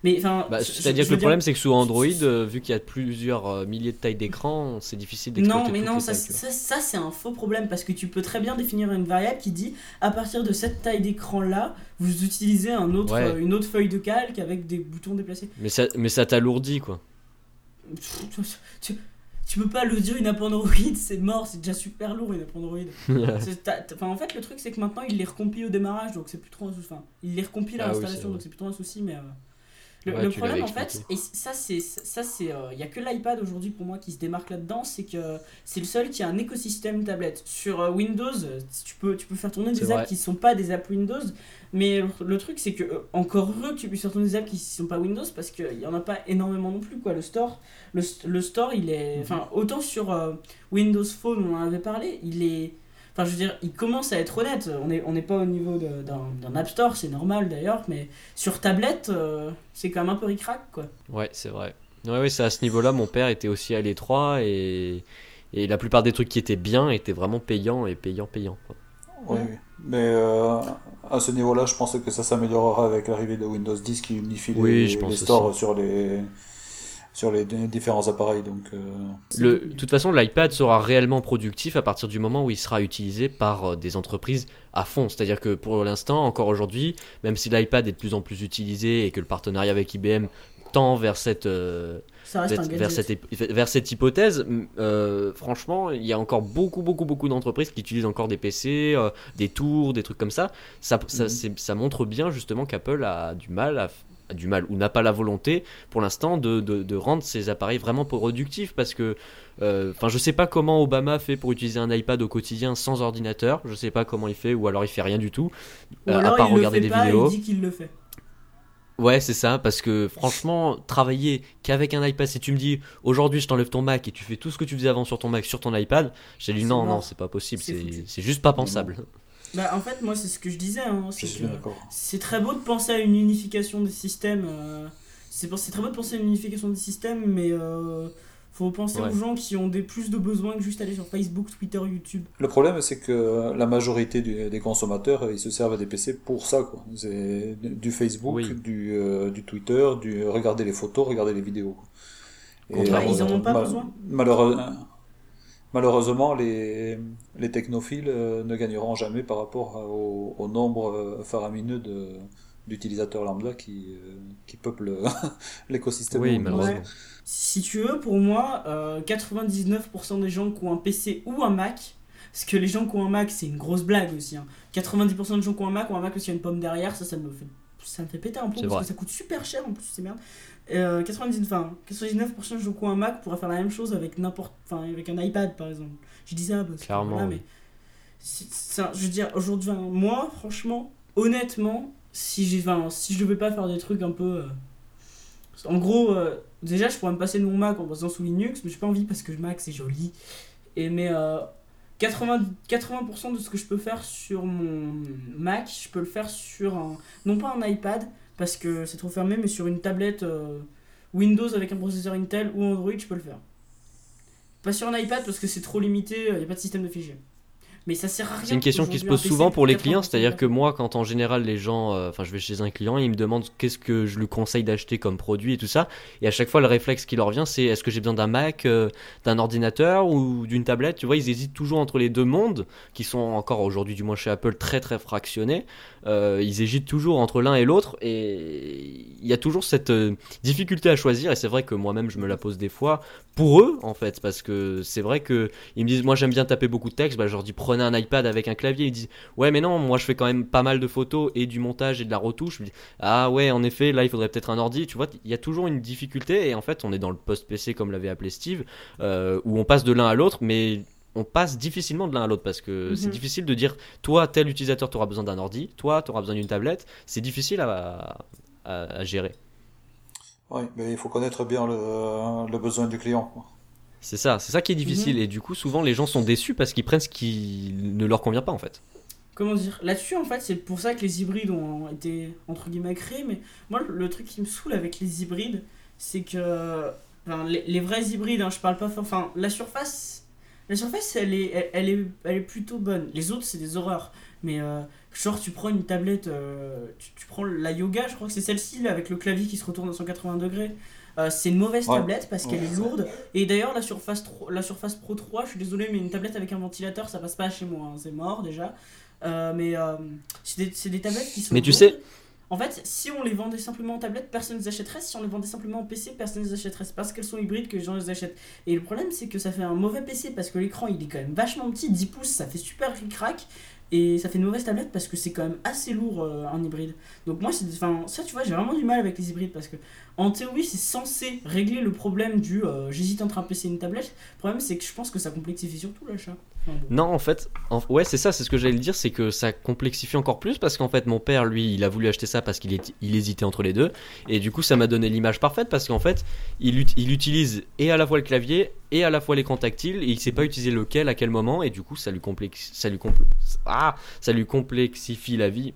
Mais enfin. Bah, C'est-à-dire que le dire- problème, c'est que sous Android, euh, vu qu'il y a plusieurs euh, milliers de tailles d'écran, c'est difficile d'exploiter Non, mais non, ça, ça, ça, c'est un faux problème parce que tu peux très bien définir une variable qui dit à partir de cette taille d'écran là, vous utilisez un autre, Ouais. euh, une autre feuille de calque avec des boutons déplacés. Mais ça, mais ça t'alourdit, quoi. Pff, Tu, tu- tu peux pas le dire une app Android, c'est mort, c'est déjà super lourd une app Android. *laughs* Enfin, en fait, le truc c'est que maintenant il les recompile au démarrage donc c'est plus trop un souci. Enfin, il les recompile à Ah l'installation donc c'est plus trop un souci, mais. euh, le, Ouais, le tu problème en fait, et ça c'est ça c'est il y a que l'iPad aujourd'hui pour moi qui se démarque là-dedans, c'est que c'est le seul qui a un écosystème tablette. Sur euh, Windows, euh, tu peux tu peux faire tourner des apps qui sont pas des apps Windows, mais le, truc c'est que euh, encore heureux que tu puisses faire tourner des apps qui sont pas Windows parce qu'il y en a pas énormément non plus quoi. Le store le, le store il est enfin autant sur euh, Windows Phone on en avait parlé, il est Enfin, je veux dire, il commence à être honnête. On n'est on n'est pas au niveau d'un d'un App Store, c'est normal d'ailleurs, mais sur tablette, euh, c'est quand même un peu ric-rac, quoi. Ouais, c'est vrai. Ouais, ouais, c'est à ce niveau-là, mon père était aussi à l'étroit et, et la plupart des trucs qui étaient bien étaient vraiment payants et payants, payants. quoi. Oui, oui. Mais euh, à ce niveau-là, je pense que ça s'améliorera avec l'arrivée de Windows 10 qui unifie Oui, les, je pense les stores aussi. sur les sur les différents appareils. Donc, le, de toute façon, l'iPad sera réellement productif à partir du moment où il sera utilisé par des entreprises à fond. C'est-à-dire que pour l'instant, encore aujourd'hui, même si l'iPad est de plus en plus utilisé et que le partenariat avec IBM tend vers cette, vers, cette, vers cette hypothèse, euh, franchement, il y a encore beaucoup, beaucoup, beaucoup d'entreprises qui utilisent encore des PC, euh, des tours, des trucs comme ça. Ça, ça, mhm. ça montre bien justement qu'Apple a du mal à du mal ou n'a pas la volonté pour l'instant de, de, rendre ses appareils vraiment productifs parce que euh, enfin je sais pas comment Obama fait pour utiliser un iPad au quotidien sans ordinateur je sais pas comment il fait ou alors il fait rien du tout ou alors à part il regarder le fait des pas, vidéos. il dit qu'il le fait. Ouais, c'est ça, parce que franchement, travailler qu'avec un iPad, si tu me dis aujourd'hui je t'enlève ton Mac et tu fais tout ce que tu faisais avant sur ton Mac sur ton iPad, j'ai dit non, non, c'est pas possible, c'est juste pas pensable. Bah, en fait, moi, c'est ce que je disais. Hein, c'est très beau de penser à une unification des systèmes. Euh, c'est très beau de penser à une unification des systèmes, mais euh, faut penser aux gens qui ont des plus de besoins que juste aller sur Facebook, Twitter, YouTube. Le problème, c'est que la majorité des consommateurs, ils se servent des PC pour ça. Quoi. C'est du Facebook, du, euh, du, Twitter, du regarder les photos, regarder les vidéos. Et, ils en ont pas besoin. Malheureusement, les, les technophiles euh, ne gagneront jamais par rapport au, au nombre euh, faramineux de, d'utilisateurs lambda qui, qui peuplent *laughs* l'écosystème. Oui, malheureusement. Si tu veux, pour moi, 99% euh, des gens qui ont un PC ou un Mac, parce que les gens qui ont un Mac, c'est une grosse blague aussi. 90% hein. des gens qui ont un Mac ont un Mac aussi, a une pomme derrière, ça, ça me fait, ça me fait péter un peu parce que ça coûte super cher en plus, c'est merde. Euh, 99, 99% des gens qui ont un Mac pourraient faire la même chose avec n'importe, enfin avec un iPad par exemple. Je dis ça parce que Clairement, mais ça, je veux dire aujourd'hui, moi franchement, honnêtement, si j'ai, si je devais pas faire des trucs un peu, euh, en gros. Euh, Déjà, je pourrais me passer de mon Mac en passant sous Linux, mais j'ai pas envie parce que le Mac c'est joli. Et mais 80, euh, 80% de ce que je peux faire sur mon Mac, je peux le faire sur un. Non pas un iPad, parce que c'est trop fermé, mais sur une tablette euh, Windows avec un processeur Intel ou Android, je peux le faire. Pas sur un iPad parce que c'est trop limité, il n'y a pas de système de fichiers. Mais ça sert à rien. C'est une question qui se pose souvent pour les clients, c'est-à-dire que moi, quand en général les gens, euh, enfin je vais chez un client, ils me demandent qu'est-ce que je lui conseille d'acheter comme produit et tout ça, et à chaque fois le réflexe qui leur vient, c'est est-ce que j'ai besoin d'un Mac, euh, d'un ordinateur ou d'une tablette? Tu vois, ils hésitent toujours entre les deux mondes, qui sont encore aujourd'hui du moins chez Apple très très fractionnés. Euh, ils hésitent toujours entre l'un et l'autre, et il y a toujours cette difficulté à choisir, et c'est vrai que moi-même je me la pose des fois pour eux en fait, parce que c'est vrai que ils me disent moi j'aime bien taper beaucoup de texte, bah je leur dis prenez un iPad avec un clavier, ils disent ouais mais non, moi je fais quand même pas mal de photos et du montage et de la retouche. Je dis ah ouais en effet là il faudrait peut-être un ordi. Tu vois, il y a toujours une difficulté et en fait on est dans le post PC comme l'avait appelé Steve, euh, où on passe de l'un à l'autre, mais on passe difficilement de l'un à l'autre parce que c'est mhm. difficile de dire toi tel utilisateur tu auras besoin d'un ordi, toi tu auras besoin d'une tablette. C'est difficile à, à, gérer. Oui, mais il faut connaître bien le, le besoin du client. C'est ça, c'est ça qui est difficile. Mhm. Et du coup, souvent, les gens sont déçus parce qu'ils prennent ce qui ne leur convient pas, en fait. Comment dire? Là-dessus, en fait, c'est pour ça que les hybrides ont été, entre guillemets, créés. Mais moi, le truc qui me saoule avec les hybrides, c'est que. les, vrais hybrides, hein, je parle pas. Enfin, la surface. La surface, elle est, elle, est, elle est plutôt bonne. Les autres, c'est des horreurs. Mais euh, genre, tu prends une tablette, euh, tu, prends la Yoga, je crois que c'est celle-ci, avec le clavier qui se retourne à 180 degrés. Euh, c'est une mauvaise tablette parce qu'elle est lourde. Et d'ailleurs, la Surface, la Surface Pro 3, je suis désolé, mais une tablette avec un ventilateur, ça passe pas chez moi. Hein, c'est mort déjà. Euh, mais euh, c'est des, des, tablettes qui sont. Mais tu sais. En fait, si on les vendait simplement en tablette, personne ne les achèterait. Si on les vendait simplement en PC, personne ne les achèterait. C'est parce qu'elles sont hybrides que les gens les achètent. Et le problème, c'est que ça fait un mauvais PC parce que l'écran il est quand même vachement petit, 10 pouces, ça fait super ric-rac. Et ça fait une mauvaise tablette parce que c'est quand même assez lourd en hybride. Donc, moi, c'est, ça, tu vois, j'ai vraiment du mal avec les hybrides parce que en théorie, c'est censé régler le problème du euh, j'hésite entre un PC et une tablette. Le problème, c'est que je pense que ça complexifie surtout l'achat. Non, en fait, ouais, c'est ça, c'est ce que j'allais dire, c'est que ça complexifie encore plus parce qu'en fait, mon père, lui, il a voulu acheter ça parce qu'il il hésitait entre les deux. Et du coup, ça m'a donné l'image parfaite parce qu'en fait, il, il utilise et à la fois le clavier et à la fois l'écran tactile et il sait pas utiliser lequel à quel moment. Et du coup, ça lui, complexe, ça lui, ah, ça lui complexifie la vie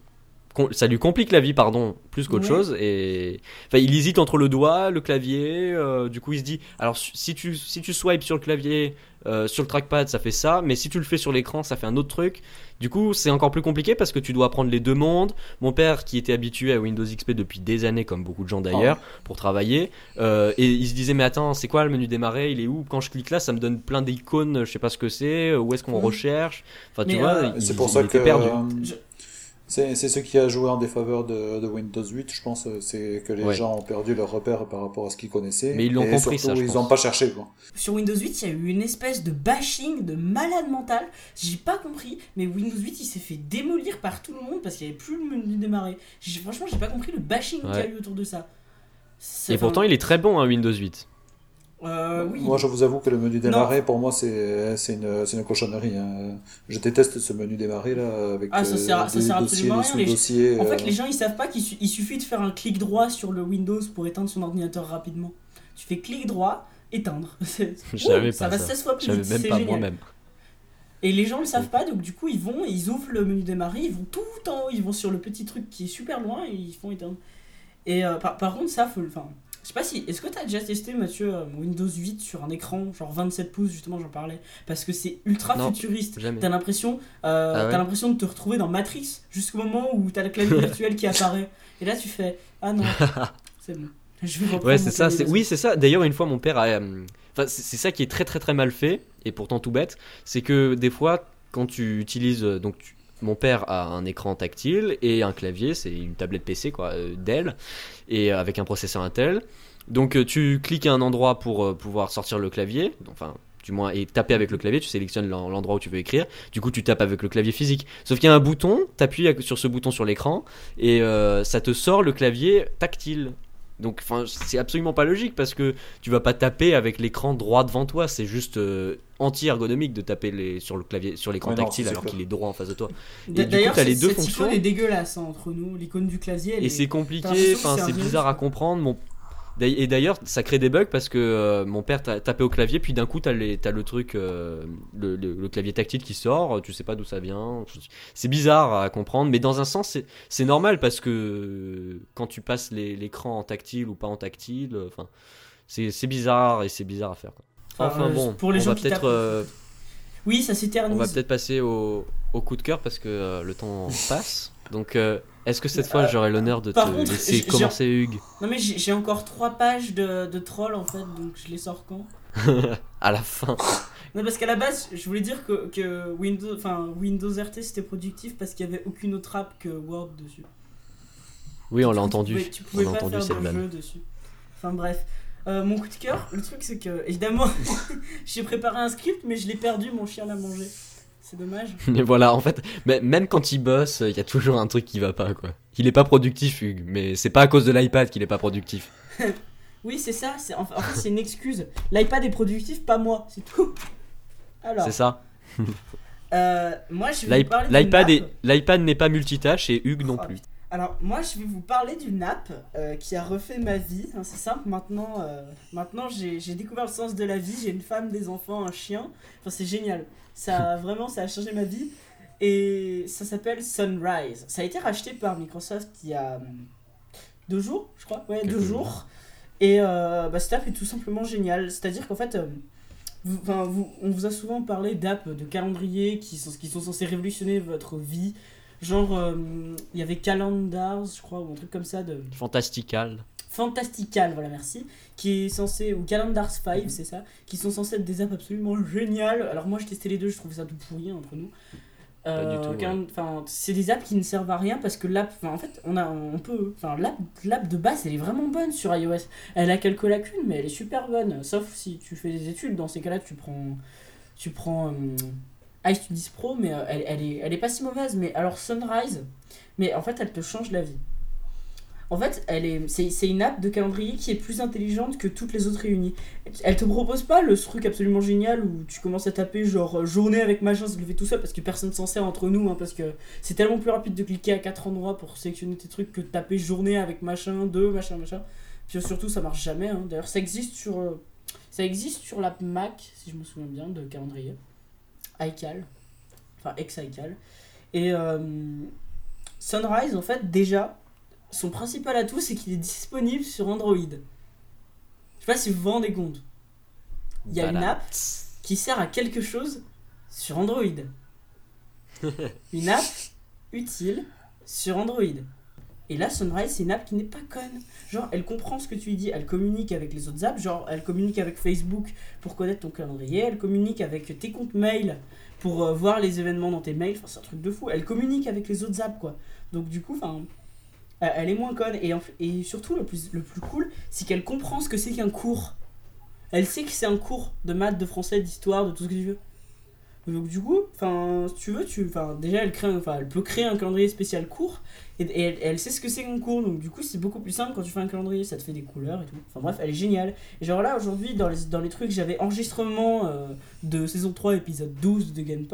ça lui complique la vie, pardon, plus qu'autre chose. Et enfin, il hésite entre le doigt, le clavier. Euh, du coup, il se dit, alors si tu si tu swipes sur le clavier, euh, sur le trackpad, ça fait ça, mais si tu le fais sur l'écran, ça fait un autre truc. Du coup, c'est encore plus compliqué parce que tu dois apprendre les deux mondes. Mon père, qui était habitué à Windows XP depuis des années, comme beaucoup de gens d'ailleurs, oh. pour travailler, euh, et il se disait mais attends, c'est quoi le menu démarrer? Il est où? Quand je clique là, ça me donne plein d'icônes, je sais pas ce que c'est. Où est-ce qu'on recherche? Enfin, tu vois, c'est pour ça que perdu. C'est ce qui a joué en défaveur de, de Windows 8, je pense. C'est que les gens ont perdu leur repère par rapport à ce qu'ils connaissaient. Mais ils l'ont compris, surtout, ça. ils n'ont pas cherché. Quoi. Sur Windows 8, il y a eu une espèce de bashing de malade mental. J'ai pas compris, mais Windows 8, il s'est fait démolir par tout le monde parce qu'il n'y avait plus le menu démarrer. Franchement, j'ai pas compris le bashing qu'il y a eu autour de ça. Et pourtant, il est très bon, hein, Windows 8. Euh, oui. Moi, je vous avoue que le menu démarrer, pour moi, c'est une, une cochonnerie. Hein. Je déteste ce menu démarrer là, avec ah, ça euh, sert, ça sert absolument rien. Les... En fait, euh. les gens ils savent pas qu'il suffit de faire un clic droit sur le Windows pour éteindre son ordinateur rapidement. Tu fais clic droit, éteindre. *laughs* J'avais ça pas va 16 fois plus vite. même pas moi-même. Et les gens le savent pas, donc du coup ils vont, ils ouvrent le menu démarrer, ils vont tout en haut, ils vont sur le petit truc qui est super loin et ils font éteindre. Et par, par, contre, ça, faut, enfin, je sais pas si. Est-ce que tu as déjà testé, Mathieu, euh, Windows 8 sur un écran, genre 27 pouces, justement, j'en parlais Parce que c'est ultra futuriste. T'as l'impression euh, ah as l'impression de te retrouver dans Matrix jusqu'au moment où t'as le clavier *laughs* virtuel qui apparaît. Et là, tu fais Ah non, *laughs* c'est bon. Je vais ouais, c'est ça. Oui, c'est ça. D'ailleurs, une fois, mon père a. Euh, enfin, c'est ça qui est très, très, très mal fait, et pourtant tout bête. C'est que des fois, quand tu utilises. Donc, tu mon père a un écran tactile et un clavier, c'est une tablette PC quoi, euh, Dell, et avec un processeur Intel. Donc euh, tu cliques à un endroit pour euh, pouvoir sortir le clavier, enfin du moins et taper avec le clavier, tu sélectionnes l'endroit où tu veux écrire. Du coup, tu tapes avec le clavier physique. Sauf qu'il y a un bouton, tu appuies sur ce bouton sur l'écran et ça te sort le clavier tactile. Donc, enfin, c'est absolument pas logique parce que tu vas pas taper avec l'écran droit devant toi. C'est juste euh, anti-ergonomique de taper les, sur le clavier, sur l'écran tactile alors qu'il est droit en face de toi. D'ailleurs, les deux fonctions. L'icône est dégueulasse hein, entre nous. L'icône du clavier. et c'est compliqué. Enfin, c'est bizarre à comprendre. Mon et d'ailleurs, ça crée des bugs parce que euh, mon père tapait au clavier, puis d'un coup, t'as, as le truc, euh, le, clavier tactile qui sort, tu sais pas d'où ça vient. C'est bizarre à comprendre, mais dans un sens, c'est normal parce que quand tu passes l'écran en tactile ou pas en tactile, euh, enfin, c'est bizarre et c'est bizarre à faire. Enfin, bon, pour les on gens va peut-être. oui, ça s'éternise. On va peut-être passer au, au, coup de cœur parce que le temps passe. Donc, est-ce que cette fois euh, j'aurai l'honneur de te laisser commencer Hugues Non mais j'ai encore trois pages de, de trolls en fait, donc je les sors quand? *laughs* À la fin. Non parce qu'à la base je voulais dire que, que Windows, RT c'était productif parce qu'il n'y avait aucune autre app que Word dessus. Oui on l'a entendu. Tu pouvais, pas entendu faire de jeu dessus. Enfin bref. Euh, mon coup de cœur, le truc c'est que évidemment *laughs* j'ai préparé un script mais je l'ai perdu, mon chien l'a mangé. C'est dommage. *laughs* Mais voilà, en fait, même quand il bosse, il y a toujours un truc qui va pas, quoi. Il est pas productif, Hugues, mais c'est pas à cause de l'iPad qu'il est pas productif. *laughs* oui, c'est ça, en fait, c'est une excuse. L'iPad est productif, pas moi, c'est tout. *laughs* Alors. C'est ça. euh, moi, je vais L'iPad L'iPad n'est pas multitâche et Hugues non oh, plus. Alors, moi, je vais vous parler d'une app euh, qui a refait ma vie. Hein, c'est simple, maintenant, euh, maintenant j'ai découvert le sens de la vie. J'ai une femme, des enfants, un chien. Enfin, c'est génial. Ça, vraiment, ça a changé ma vie. Et ça s'appelle Sunrise. Ça a été racheté par Microsoft il y a hum, deux jours, je crois. Ouais, deux jours. Et euh, bah, cette app est tout simplement géniale. C'est-à-dire qu'en fait, vous, vous, on vous a souvent parlé d'apps de calendrier qui sont, qui sont censées révolutionner votre vie. Genre, euh, il y avait Calendars, je crois, ou un truc comme ça. de Fantastical. Fantastical, voilà, merci. Qui est censé. Ou Calendars 5, c'est ça. Qui sont censés être des apps absolument géniales. Alors, moi, je testais les deux, je trouvais ça tout pourri entre nous. Euh, c'est des apps qui ne servent à rien parce que l'app, en fait, on, a, on peut. Enfin, l'app de base, elle est vraiment bonne sur iOS. Elle a quelques lacunes, mais elle est super bonne. Sauf si tu fais des études. Dans ces cas-là, tu prends. Tu prends. Euh, iStudios Pro, mais euh, elle, elle, est, elle est pas si mauvaise. Mais alors Sunrise, mais en fait, elle te change la vie. En fait, elle est, c'est, une app de calendrier qui est plus intelligente que toutes les autres réunies. Elle te propose pas le truc absolument génial où tu commences à taper genre euh, journée avec machin, se lever tout seul parce que personne s'en sert entre nous, hein, parce que c'est tellement plus rapide de cliquer à quatre endroits pour sélectionner tes trucs que de taper journée avec machin, deux, machin, machin. Puis surtout, ça marche jamais. Hein. D'ailleurs, ça existe sur, euh, ça existe sur l'app Mac, si je me souviens bien, de calendrier iCal, enfin ex-iCal. Et, euh, Sunrise, en fait, déjà, son principal atout, c'est qu'il est disponible sur Android. Je sais pas si vous vous rendez compte. Il y a une app qui sert à quelque chose sur Android. *laughs* une app utile sur Android. Et là, Sunrise, c'est une app qui n'est pas conne. Genre, elle comprend ce que tu lui dis, elle communique avec les autres apps, genre, elle communique avec Facebook pour connaître ton calendrier, elle communique avec tes comptes mail pour euh, voir les événements dans tes mails, enfin, c'est un truc de fou. Elle communique avec les autres apps, quoi. Donc, du coup, enfin, elle est moins conne. Et, surtout, le plus, le plus cool, c'est qu'elle comprend ce que c'est qu'un cours. Elle sait que c'est un cours de maths, de français, d'histoire, de tout ce que tu veux. Donc du coup, enfin, si tu veux, tu, enfin, déjà elle crée, enfin, elle peut créer un calendrier spécial court et, elle, sait ce que c'est qu'un cours. Donc du coup, c'est beaucoup plus simple quand tu fais un calendrier, ça te fait des couleurs et tout. Enfin bref, elle est géniale. Genre là aujourd'hui dans les, dans les trucs, j'avais enregistrement euh, de saison 3 épisode 12 de Game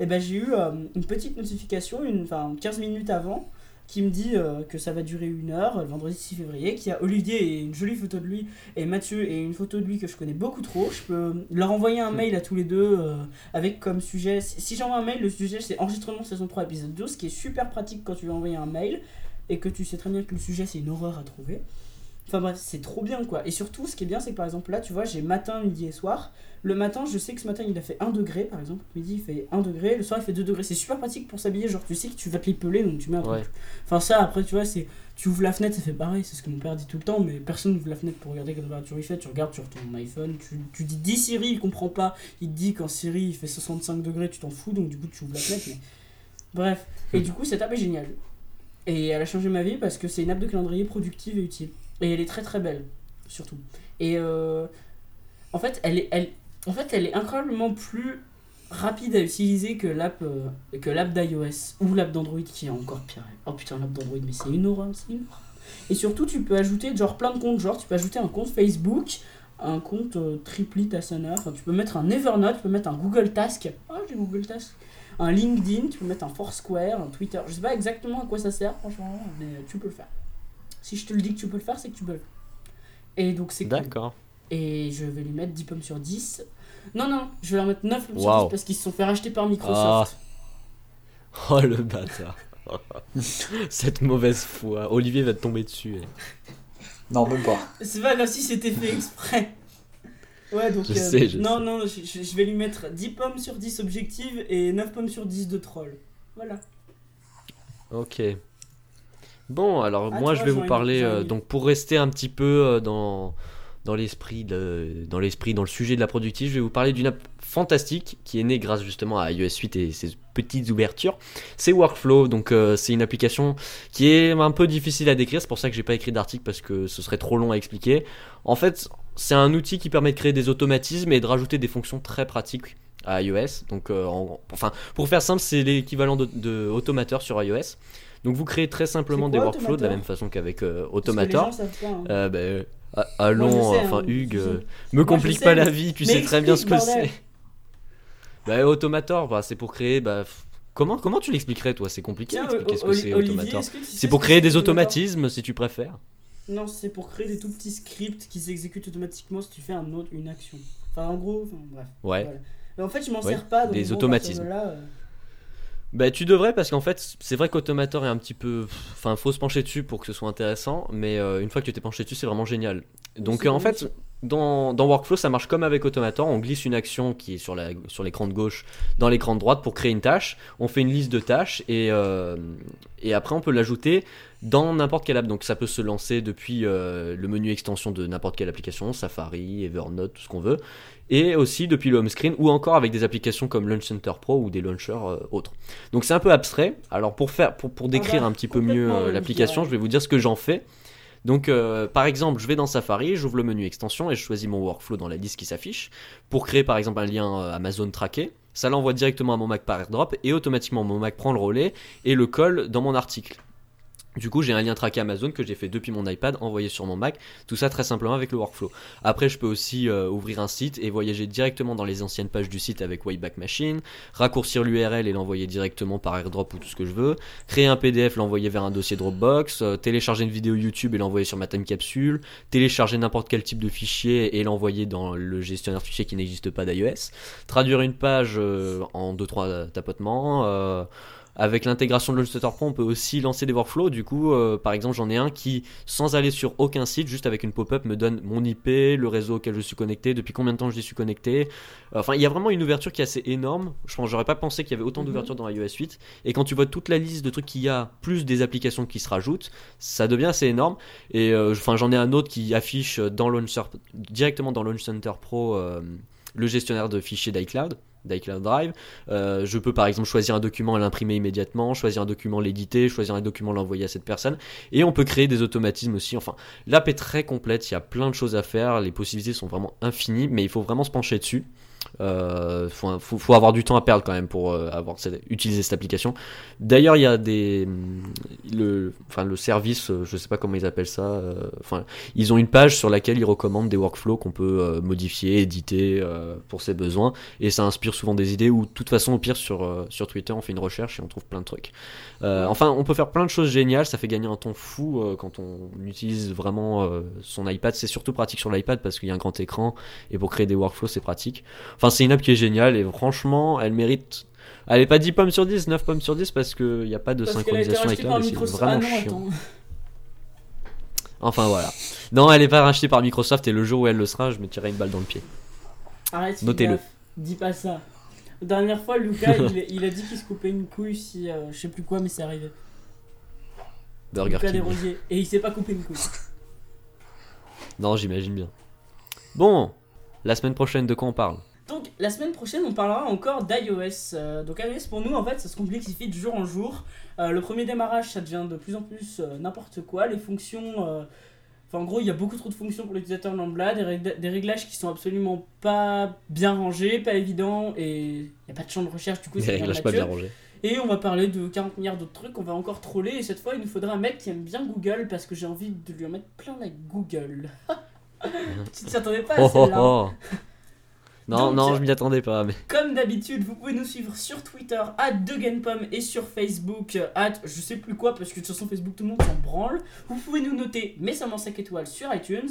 et ben j'ai eu euh, une petite notification, une, enfin 15 minutes avant qui me dit euh, que ça va durer une heure, le vendredi 6 février, qui a Olivier et une jolie photo de lui, et Mathieu et une photo de lui que je connais beaucoup trop. Je peux leur envoyer un mail à tous les deux euh, avec comme sujet. Si, j'envoie un mail, le sujet c'est enregistrement saison 3 épisode 12, ce qui est super pratique quand tu veux envoyer un mail et que tu sais très bien que le sujet c'est une horreur à trouver. Enfin bref, c'est trop bien quoi. Et surtout, ce qui est bien, c'est que par exemple là, tu vois, j'ai matin, midi et soir. Le matin, je sais que ce matin il a fait 1 degré par exemple. Midi il fait 1 degré, le soir il fait 2 degrés. C'est super pratique pour s'habiller, genre tu sais que tu vas te l'épeler donc tu mets un truc. Enfin, ça après, tu vois, c'est. Tu ouvres la fenêtre, ça fait pareil, c'est ce que mon père dit tout le temps, mais personne n'ouvre la fenêtre pour regarder quelle température il fait. Tu regardes sur ton iPhone, tu, tu dis 10 Siri, il comprend pas. Il te dit qu'en Siri il fait 65 degrés, tu t'en fous donc du coup tu ouvres la fenêtre. Mais... *laughs* Bref. Et du coup, cette app est géniale. Et elle a changé ma vie parce que c'est une app de calendrier productive et utile. Et elle est très très belle, surtout. Et euh, en, fait, elle est, elle, en fait, elle est incroyablement plus rapide à utiliser que l'app euh, que d'iOS ou l'app d'Android qui est encore pire. Oh putain, l'app d'Android, mais c'est une horreur, c'est une Et surtout, tu peux ajouter genre plein de comptes, genre tu peux ajouter un compte Facebook, un compte euh, Triplit Asana, enfin tu peux mettre un Evernote, tu peux mettre un Google Task. Ah, j'ai Google Task. Un LinkedIn, tu peux mettre un Foursquare, un Twitter. Je sais pas exactement à quoi ça sert, franchement, mais tu peux le faire. Si je te le dis que tu peux le faire, c'est que tu peux le faire. Et donc c'est D'accord. Et je vais lui mettre 10 pommes sur 10. Non, non, je vais leur mettre 9 pommes sur 10 parce qu'ils se sont fait racheter par Microsoft. Ah. *laughs* Oh le bâtard. *laughs* Cette mauvaise foi. Olivier va te tomber dessus. Non, même pas. C'est pas comme si c'était fait exprès. Ouais, donc. Je euh, sais, je non, non, je, je, vais lui mettre 10 pommes sur 10 objectives et 9 pommes sur 10 de troll. Voilà. Ok. Bon, alors ah, moi je vais vous parler, euh, donc pour rester un petit peu euh, dans, dans l'esprit, dans l'esprit, dans le sujet de la productive, je vais vous parler d'une app fantastique qui est née grâce justement à iOS 8 et ses petites ouvertures. C'est Workflow, donc euh, c'est une application qui est un peu difficile à décrire, c'est pour ça que j'ai pas écrit d'article parce que ce serait trop long à expliquer. En fait, c'est un outil qui permet de créer des automatismes et de rajouter des fonctions très pratiques à iOS. Donc, enfin, pour faire simple, c'est l'équivalent de, de Automateur sur iOS. Donc vous créez très simplement des workflows de la même façon qu'avec euh, Automator. Hein. Euh, ben, allons, enfin hein, Hugues, euh, me complique pas la vie, tu sais très bien ce que c'est. *laughs* Bah, Automator, bah, c'est pour créer. Bah, comment, comment tu l'expliquerais toi C'est compliqué d'expliquer ce que c'est Automator. C'est pour créer des automatismes si tu préfères. Non, c'est pour créer des tout petits scripts qui s'exécutent automatiquement si tu fais un autre, une action. Enfin, en gros, bref. Ouais. Mais en fait, je m'en sers pas. des automatismes. Là, bah tu devrais parce qu'en fait c'est vrai qu'Automator est un petit peu... Enfin faut se pencher dessus pour que ce soit intéressant mais euh, une fois que tu t'es penché dessus c'est vraiment génial. Donc en fait dans, dans, Workflow ça marche comme avec Automator, on glisse une action qui est sur l'écran sur de gauche dans l'écran de droite pour créer une tâche, on fait une liste de tâches et, euh, et après on peut l'ajouter dans n'importe quelle app. Donc ça peut se lancer depuis euh, le menu extension de n'importe quelle application, Safari, Evernote, tout ce qu'on veut et aussi depuis le home screen ou encore avec des applications comme Launch Center Pro ou des launchers euh, autres. Donc c'est un peu abstrait. Alors pour faire pour, pour décrire un petit peu mieux euh, l'application, je vais vous dire ce que j'en fais. Donc euh, par exemple, je vais dans Safari, j'ouvre le menu extension et je choisis mon workflow dans la liste qui s'affiche pour créer par exemple un lien Amazon traqué. Ça l'envoie directement à mon Mac par AirDrop et automatiquement mon Mac prend le relais et le colle dans mon article. Du coup, j'ai un lien traqué Amazon que j'ai fait depuis mon iPad, envoyé sur mon Mac, tout ça très simplement avec le workflow. Après, je peux aussi euh, ouvrir un site et voyager directement dans les anciennes pages du site avec Wayback Machine, raccourcir l'URL et l'envoyer directement par AirDrop ou tout ce que je veux, créer un PDF, l'envoyer vers un dossier Dropbox, euh, télécharger une vidéo YouTube et l'envoyer sur ma time capsule, télécharger n'importe quel type de fichier et l'envoyer dans le gestionnaire de fichiers qui n'existe pas d'iOS, traduire une page euh, en 2-3 tapotements, avec l'intégration de Illustrator Pro, on peut aussi lancer des workflows. Du coup, euh, par exemple, j'en ai un qui, sans aller sur aucun site, juste avec une pop-up, me donne mon IP, le réseau auquel je suis connecté, depuis combien de temps je suis connecté. Enfin, il y a vraiment une ouverture qui est assez énorme. Je pense, j'aurais pas pensé qu'il y avait autant mhm. d'ouverture dans iOS 8. Et quand tu vois toute la liste de trucs qu'il y a, plus des applications qui se rajoutent, ça devient assez énorme. Et euh, enfin, j'en ai un autre qui affiche dans Launcher, directement dans Launch Center Pro euh, le gestionnaire de fichiers d'iCloud d'iCloud Drive. Euh, je peux par exemple choisir un document et l'imprimer immédiatement, choisir un document, l'éditer, choisir un document, l'envoyer à cette personne. Et on peut créer des automatismes aussi. Enfin, l'app est très complète, il y a plein de choses à faire, les possibilités sont vraiment infinies, mais il faut vraiment se pencher dessus. Euh, faut, faut, avoir du temps à perdre quand même pour euh, avoir utiliser cette application. D'ailleurs, il y a des mm, le, le service, euh, je sais pas comment ils appellent ça. Euh, ils ont une page sur laquelle ils recommandent des workflows qu'on peut modifier, éditer pour ses besoins, et ça inspire souvent des idées. Ou de toute façon, au pire sur sur Twitter, on fait une recherche et on trouve plein de trucs. enfin, on peut faire plein de choses géniales. Ça fait gagner un temps fou quand on utilise vraiment son iPad. C'est surtout pratique sur l'iPad parce qu'il y a un grand écran et pour créer des workflows, c'est pratique. Enfin, c'est une app qui est géniale et franchement, elle mérite. Elle est pas 10 pommes sur 10, 9 pommes sur 10 parce qu'il n'y a pas de synchronisation avec là, c'est vraiment ah chiant. Enfin voilà. Non, elle est pas rachetée par Microsoft et le jour où elle le sera, je me tirerai une balle dans le pied. Arrête, notez-le. Dis pas ça. La dernière fois, Lucas, il, a dit qu'il se coupait une couille si euh, je sais plus quoi, mais c'est arrivé. Burger Lucas Et il s'est pas coupé une couille. non, j'imagine bien. Bon, la semaine prochaine, de quoi on parle? Donc la semaine prochaine, on parlera encore d'iOS. Euh, donc iOS pour nous, en fait, ça se complexifie de jour en jour. Euh, le premier démarrage, ça devient de plus en plus euh, n'importe quoi. Les fonctions, enfin en gros, il y a beaucoup trop de fonctions pour l'utilisateur lambda, des, des, réglages qui sont absolument pas bien rangés, pas évidents, et il n'y a pas de champ de recherche. Du coup, c'est réglages pas bien rangés. Et on va parler de 40 milliards d'autres trucs, on va encore troller, et cette fois, il nous faudra un mec qui aime bien Google, parce que j'ai envie de lui en mettre plein avec Google. *laughs* tu t'y attendais pas à oh, oh, celle-là. Oh. *laughs* Non, non, je m'y attendais pas. Mais... Comme d'habitude, vous pouvez nous suivre sur Twitter, at DeGainPom, et sur Facebook, at je sais plus quoi, parce que de toute façon, Facebook, tout le monde s'en branle. Vous pouvez nous noter, mais seulement 5 étoiles sur iTunes.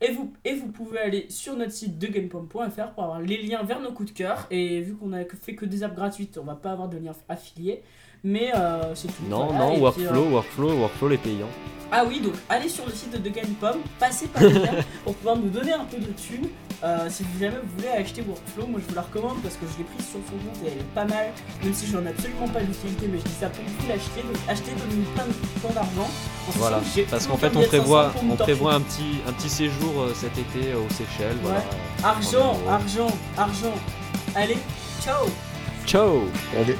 Et vous, et vous pouvez aller sur notre site degainpom.fr pour avoir les liens vers nos coups de cœur. Et vu qu'on a fait que des apps gratuites, on va pas avoir de liens affiliés. Mais euh, c'est tout. Non, non, Workflow, euh, Workflow, Workflow les payants. Ah oui, donc allez sur le site de Pom, passez par là pour pouvoir nous donner un peu de thunes. Euh, si vous jamais vous voulez acheter Workflow, moi je vous la recommande parce que je l'ai prise sur son compte et elle est pas mal, même si j'en ai absolument pas l'utilité, mais je dis ça pour vous l'acheter, donc achetez, donnez-nous plein, plein d'argent. Voilà, parce qu'en fait on prévoit, on prévoit un petit, un petit séjour cet été aux Seychelles. Voilà. Argent, argent, argent. Allez, ciao Ciao Allez